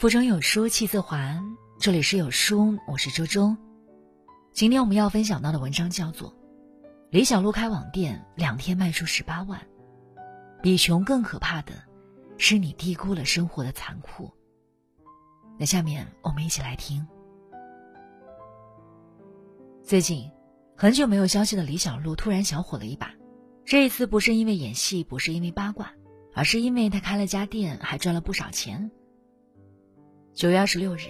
腹中有书气自华，这里是有书，我是周周。今天我们要分享到的文章叫做《李小璐开网店两天卖出十八万》，比穷更可怕的是你低估了生活的残酷。那下面我们一起来听。最近很久没有消息的李小璐突然小火了一把，这一次不是因为演戏，不是因为八卦，而是因为她开了家店，还赚了不少钱。九月二十六日，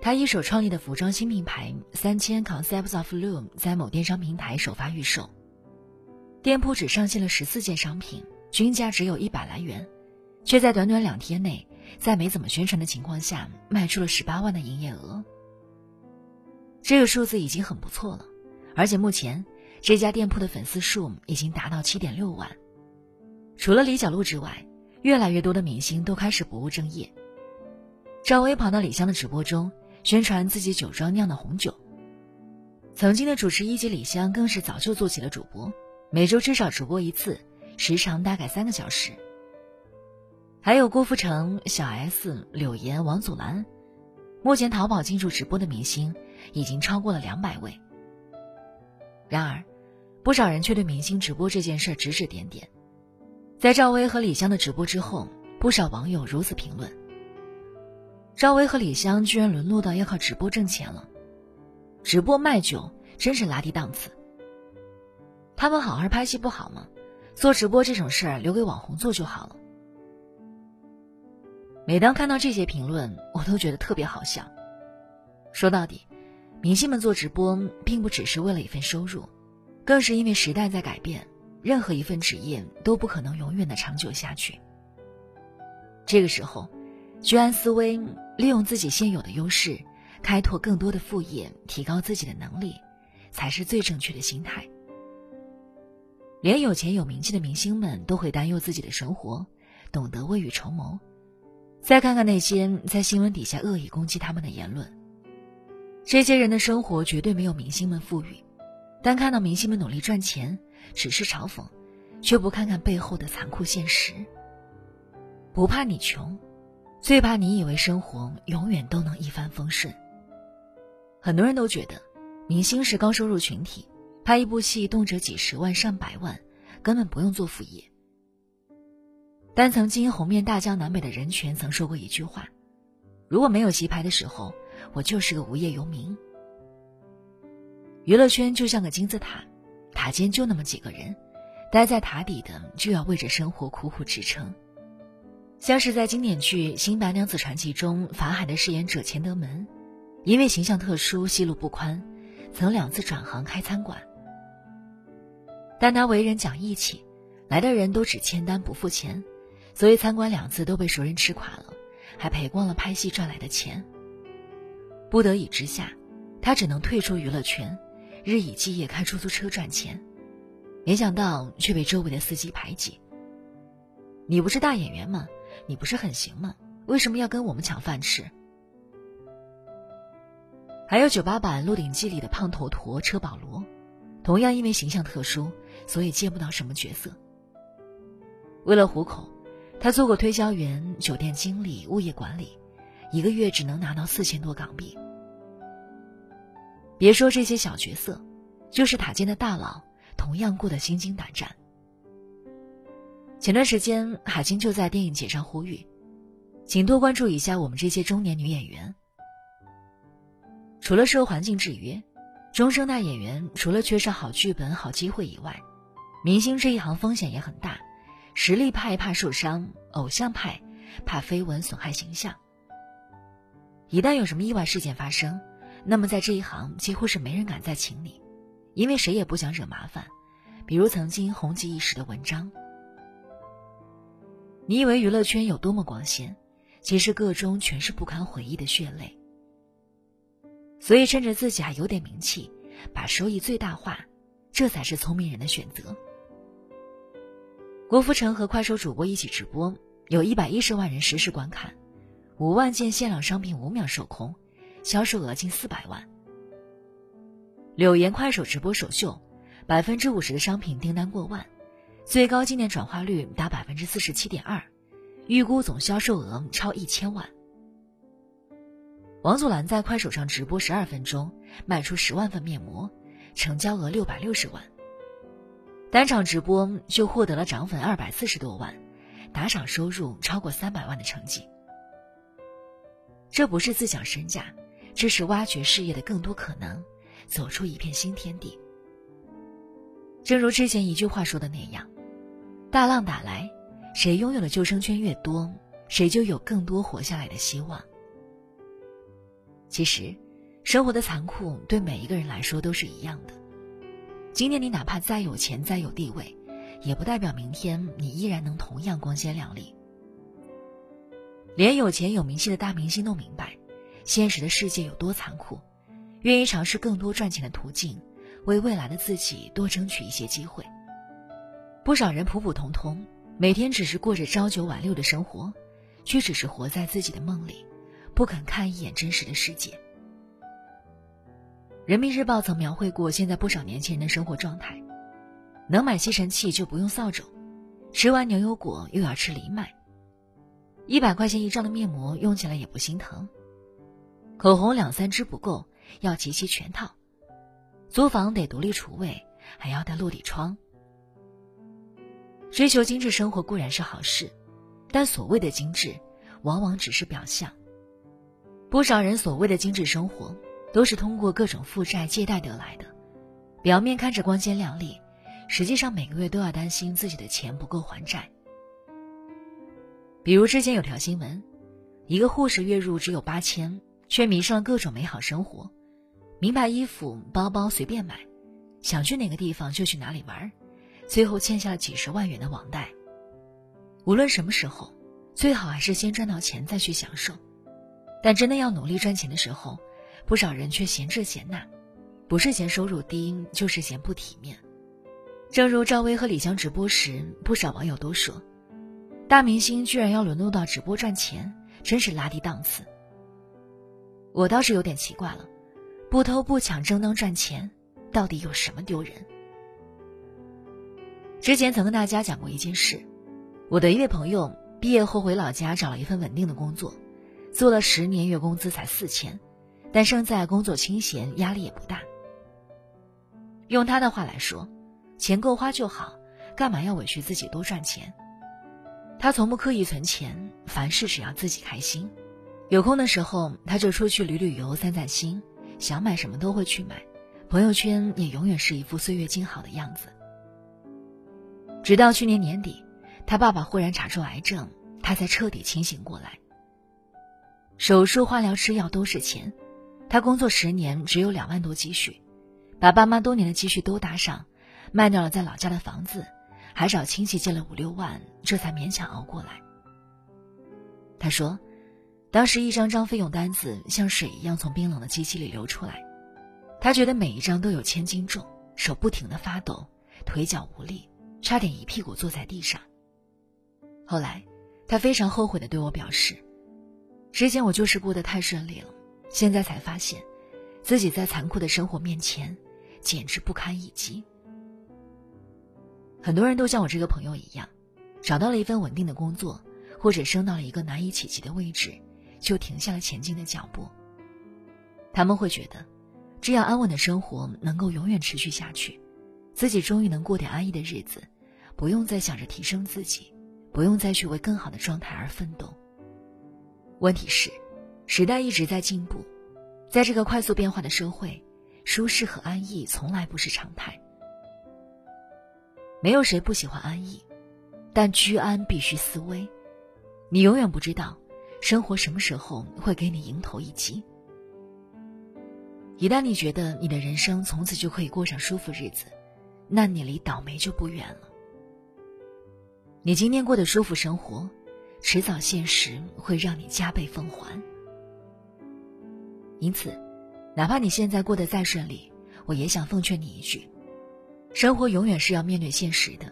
他一手创立的服装新品牌三千 Concepts of Loom 在某电商平台首发预售。店铺只上线了十四件商品，均价只有一百来元，却在短短两天内，在没怎么宣传的情况下，卖出了十八万的营业额。这个数字已经很不错了，而且目前这家店铺的粉丝数已经达到七点六万。除了李小璐之外，越来越多的明星都开始不务正业。赵薇跑到李湘的直播中宣传自己酒庄酿的红酒。曾经的主持一姐李湘更是早就做起了主播，每周至少直播一次，时长大概三个小时。还有郭富城、小 S、柳岩、王祖蓝，目前淘宝进驻直播的明星已经超过了两百位。然而，不少人却对明星直播这件事指指点点。在赵薇和李湘的直播之后，不少网友如此评论。赵薇和李湘居然沦落到要靠直播挣钱了，直播卖酒真是拉低档次。他们好好拍戏不好吗？做直播这种事儿留给网红做就好了。每当看到这些评论，我都觉得特别好笑。说到底，明星们做直播并不只是为了一份收入，更是因为时代在改变，任何一份职业都不可能永远的长久下去。这个时候。居安思危，利用自己现有的优势，开拓更多的副业，提高自己的能力，才是最正确的心态。连有钱有名气的明星们都会担忧自己的生活，懂得未雨绸缪。再看看那些在新闻底下恶意攻击他们的言论，这些人的生活绝对没有明星们富裕，但看到明星们努力赚钱，只是嘲讽，却不看看背后的残酷现实。不怕你穷。最怕你以为生活永远都能一帆风顺。很多人都觉得，明星是高收入群体，拍一部戏动辄几十万上百万，根本不用做副业。但曾经红遍大江南北的任泉曾说过一句话：“如果没有戏拍的时候，我就是个无业游民。”娱乐圈就像个金字塔，塔尖就那么几个人，待在塔底的就要为着生活苦苦支撑。像是在经典剧《新白娘子传奇》中，法海的饰演者钱德门，因为形象特殊、戏路不宽，曾两次转行开餐馆。但他为人讲义气，来的人都只签单不付钱，所以餐馆两次都被熟人吃垮了，还赔光了拍戏赚来的钱。不得已之下，他只能退出娱乐圈，日以继夜开出租车赚钱，没想到却被周围的司机排挤。你不是大演员吗？你不是很行吗？为什么要跟我们抢饭吃？还有九八版《鹿鼎记》里的胖头陀车保罗，同样因为形象特殊，所以接不到什么角色。为了糊口，他做过推销员、酒店经理、物业管理，一个月只能拿到四千多港币。别说这些小角色，就是塔尖的大佬，同样过得心惊胆战。前段时间，海清就在电影节上呼吁，请多关注一下我们这些中年女演员。除了受环境制约，中生代演员除了缺少好剧本、好机会以外，明星这一行风险也很大。实力派怕受伤，偶像派怕绯闻损害形象。一旦有什么意外事件发生，那么在这一行几乎是没人敢再请你，因为谁也不想惹麻烦。比如曾经红极一时的文章。你以为娱乐圈有多么光鲜，其实个中全是不堪回忆的血泪。所以趁着自己还有点名气，把收益最大化，这才是聪明人的选择。郭富城和快手主播一起直播，有一百一十万人实时观看，五万件限量商品五秒售空，销售额近四百万。柳岩快手直播首秀，百分之五十的商品订单过万。最高今年转化率达百分之四十七点二，预估总销售额超一千万。王祖蓝在快手上直播十二分钟，卖出十万份面膜，成交额六百六十万。单场直播就获得了涨粉二百四十多万，打赏收入超过三百万的成绩。这不是自降身价，这是挖掘事业的更多可能，走出一片新天地。正如之前一句话说的那样：“大浪打来，谁拥有的救生圈越多，谁就有更多活下来的希望。”其实，生活的残酷对每一个人来说都是一样的。今天你哪怕再有钱、再有地位，也不代表明天你依然能同样光鲜亮丽。连有钱有名气的大明星都明白，现实的世界有多残酷，愿意尝试更多赚钱的途径，为未来的自己多争取一些机会。不少人普普通通，每天只是过着朝九晚六的生活，却只是活在自己的梦里。不肯看一眼真实的世界。人民日报曾描绘过现在不少年轻人的生活状态：能买吸尘器就不用扫帚，吃完牛油果又要吃藜麦，一百块钱一张的面膜用起来也不心疼，口红两三支不够，要集齐全套，租房得独立厨卫，还要带落地窗。追求精致生活固然是好事，但所谓的精致，往往只是表象。不少人所谓的精致生活，都是通过各种负债借贷得来的，表面看着光鲜亮丽，实际上每个月都要担心自己的钱不够还债。比如之前有条新闻，一个护士月入只有八千，却迷上了各种美好生活，名牌衣服、包包随便买，想去哪个地方就去哪里玩儿，最后欠下几十万元的网贷。无论什么时候，最好还是先赚到钱再去享受。但真的要努力赚钱的时候，不少人却嫌这嫌那，不是嫌收入低，就是嫌不体面。正如赵薇和李湘直播时，不少网友都说，大明星居然要沦落到直播赚钱，真是拉低档次。我倒是有点奇怪了，不偷不抢正当赚钱，到底有什么丢人？之前曾跟大家讲过一件事，我的一位朋友毕业后回老家找了一份稳定的工作。做了十年，月工资才四千，但胜在工作清闲，压力也不大。用他的话来说，钱够花就好，干嘛要委屈自己多赚钱？他从不刻意存钱，凡事只要自己开心。有空的时候，他就出去旅旅游、散散心，想买什么都会去买，朋友圈也永远是一副岁月静好的样子。直到去年年底，他爸爸忽然查出癌症，他才彻底清醒过来。手术、化疗、吃药都是钱，他工作十年只有两万多积蓄，把爸妈多年的积蓄都搭上，卖掉了在老家的房子，还找亲戚借了五六万，这才勉强熬过来。他说，当时一张张费用单子像水一样从冰冷的机器里流出来，他觉得每一张都有千斤重，手不停的发抖，腿脚无力，差点一屁股坐在地上。后来，他非常后悔的对我表示。之前我就是过得太顺利了，现在才发现，自己在残酷的生活面前，简直不堪一击。很多人都像我这个朋友一样，找到了一份稳定的工作，或者升到了一个难以企及的位置，就停下了前进的脚步。他们会觉得，这样安稳的生活能够永远持续下去，自己终于能过点安逸的日子，不用再想着提升自己，不用再去为更好的状态而奋斗。问题是，时代一直在进步，在这个快速变化的社会，舒适和安逸从来不是常态。没有谁不喜欢安逸，但居安必须思危。你永远不知道，生活什么时候会给你迎头一击。一旦你觉得你的人生从此就可以过上舒服日子，那你离倒霉就不远了。你今天过的舒服生活。迟早现实会让你加倍奉还。因此，哪怕你现在过得再顺利，我也想奉劝你一句：生活永远是要面对现实的，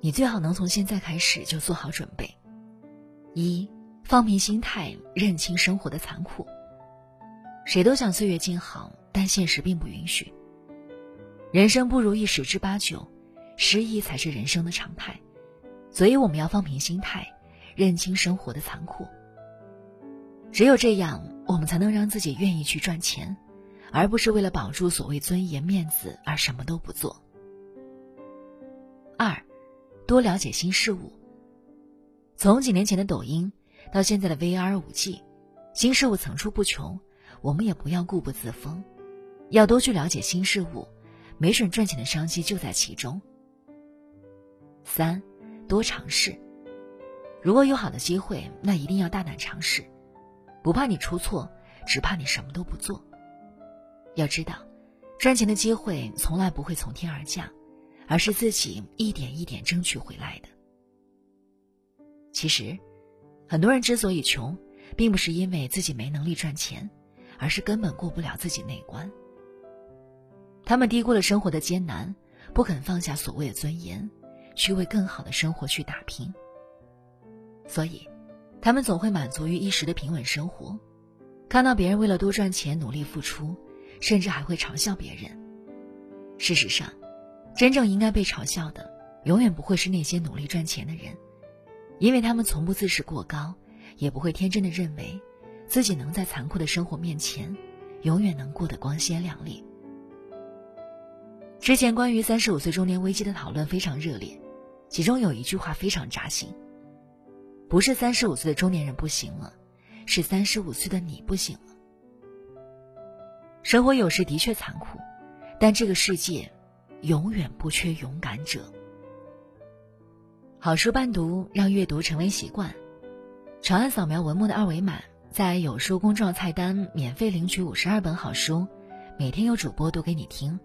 你最好能从现在开始就做好准备。一，放平心态，认清生活的残酷。谁都想岁月静好，但现实并不允许。人生不如意十之八九，失意才是人生的常态，所以我们要放平心态。认清生活的残酷。只有这样，我们才能让自己愿意去赚钱，而不是为了保住所谓尊严、面子而什么都不做。二，多了解新事物。从几年前的抖音到现在的 VR 五 G，新事物层出不穷，我们也不要固步自封，要多去了解新事物，没准赚钱的商机就在其中。三，多尝试。如果有好的机会，那一定要大胆尝试。不怕你出错，只怕你什么都不做。要知道，赚钱的机会从来不会从天而降，而是自己一点一点争取回来的。其实，很多人之所以穷，并不是因为自己没能力赚钱，而是根本过不了自己那关。他们低估了生活的艰难，不肯放下所谓的尊严，去为更好的生活去打拼。所以。他们总会满足于一时的平稳生活，看到别人为了多赚钱努力付出，甚至还会嘲笑别人。事实上，真正应该被嘲笑的，永远不会是那些努力赚钱的人，因为他们从不自视过高，也不会天真的认为，自己能在残酷的生活面前，永远能过得光鲜亮丽。之前关于三十五岁中年危机的讨论非常热烈，其中有一句话非常扎心。不是三十五岁的中年人不行了，是三十五岁的你不行了。生活有时的确残酷，但这个世界永远不缺勇敢者。好书伴读，让阅读成为习惯。长按扫描文末的二维码，在有书公众号菜单免费领取五十二本好书，每天有主播读给你听。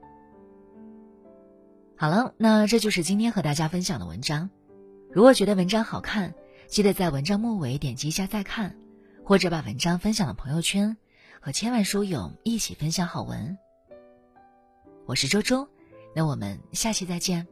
好了，那这就是今天和大家分享的文章。如果觉得文章好看，记得在文章末尾点击一下再看，或者把文章分享到朋友圈，和千万书友一起分享好文。我是周周，那我们下期再见。